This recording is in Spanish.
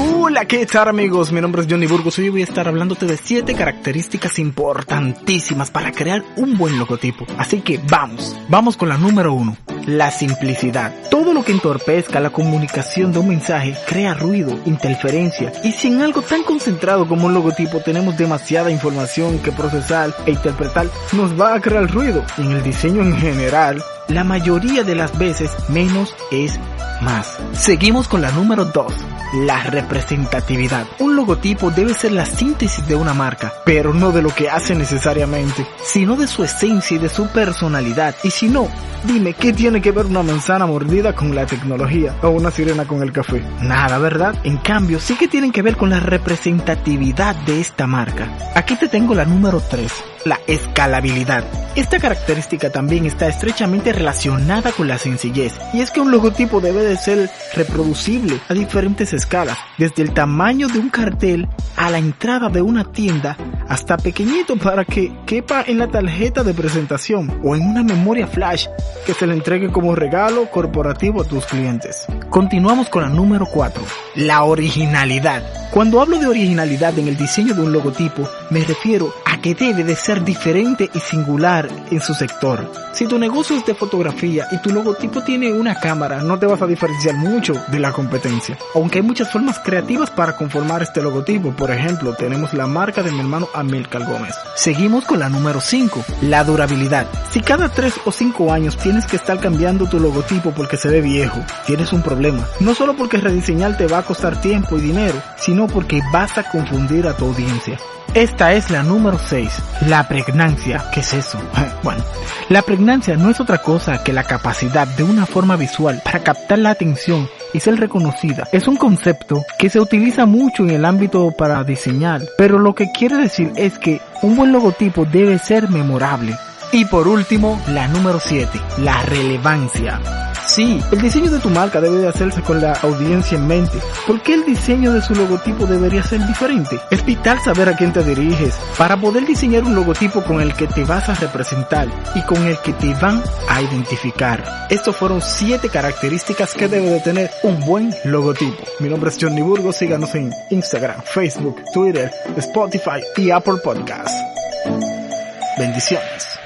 Hola, ¿qué tal amigos? Mi nombre es Johnny Burgos y hoy voy a estar hablándote de 7 características importantísimas para crear un buen logotipo. Así que vamos, vamos con la número 1, la simplicidad. Todo lo que entorpezca la comunicación de un mensaje crea ruido, interferencia y si en algo tan concentrado como un logotipo tenemos demasiada información que procesar e interpretar, nos va a crear ruido. En el diseño en general, la mayoría de las veces menos es más. Seguimos con la número 2, la representatividad. Un logotipo debe ser la síntesis de una marca, pero no de lo que hace necesariamente, sino de su esencia y de su personalidad. Y si no, dime, ¿qué tiene que ver una manzana mordida con la tecnología o una sirena con el café? Nada, ¿verdad? En cambio, sí que tienen que ver con la representatividad de esta marca. Aquí te tengo la número 3, la escalabilidad. Esta característica también está estrechamente relacionada con la sencillez, y es que un logotipo debe de ser reproducible a diferentes escalas, desde el tamaño de un cartel a la entrada de una tienda hasta pequeñito para que quepa en la tarjeta de presentación o en una memoria flash que se le entregue como regalo corporativo a tus clientes. Continuamos con la número 4, la originalidad. Cuando hablo de originalidad en el diseño de un logotipo, me refiero a que debe de ser diferente y singular en su sector. Si tu negocio es de fotografía y tu logotipo tiene una cámara, no te vas a diferenciar mucho de la competencia. Aunque hay muchas formas creativas para conformar este logotipo. Por ejemplo, tenemos la marca de mi hermano Amilcar Gómez. Seguimos con la número 5, la durabilidad. Si cada 3 o 5 años tienes que estar cambiando tu logotipo porque se ve viejo, tienes un problema. No solo porque rediseñar te va a costar tiempo y dinero, sino porque vas a confundir a tu audiencia. Esta es la número 6, la pregnancia. ¿Qué es eso? Bueno, la pregnancia no es otra cosa que la capacidad de una forma visual para captar la atención y ser reconocida. Es un concepto que se utiliza mucho en el ámbito para diseñar, pero lo que quiere decir es que un buen logotipo debe ser memorable. Y por último, la número 7, la relevancia. Sí, el diseño de tu marca debe de hacerse con la audiencia en mente. ¿Por qué el diseño de su logotipo debería ser diferente? Es vital saber a quién te diriges para poder diseñar un logotipo con el que te vas a representar y con el que te van a identificar. Estos fueron 7 características que debe de tener un buen logotipo. Mi nombre es Johnny Burgos, síganos en Instagram, Facebook, Twitter, Spotify y Apple Podcasts. Bendiciones.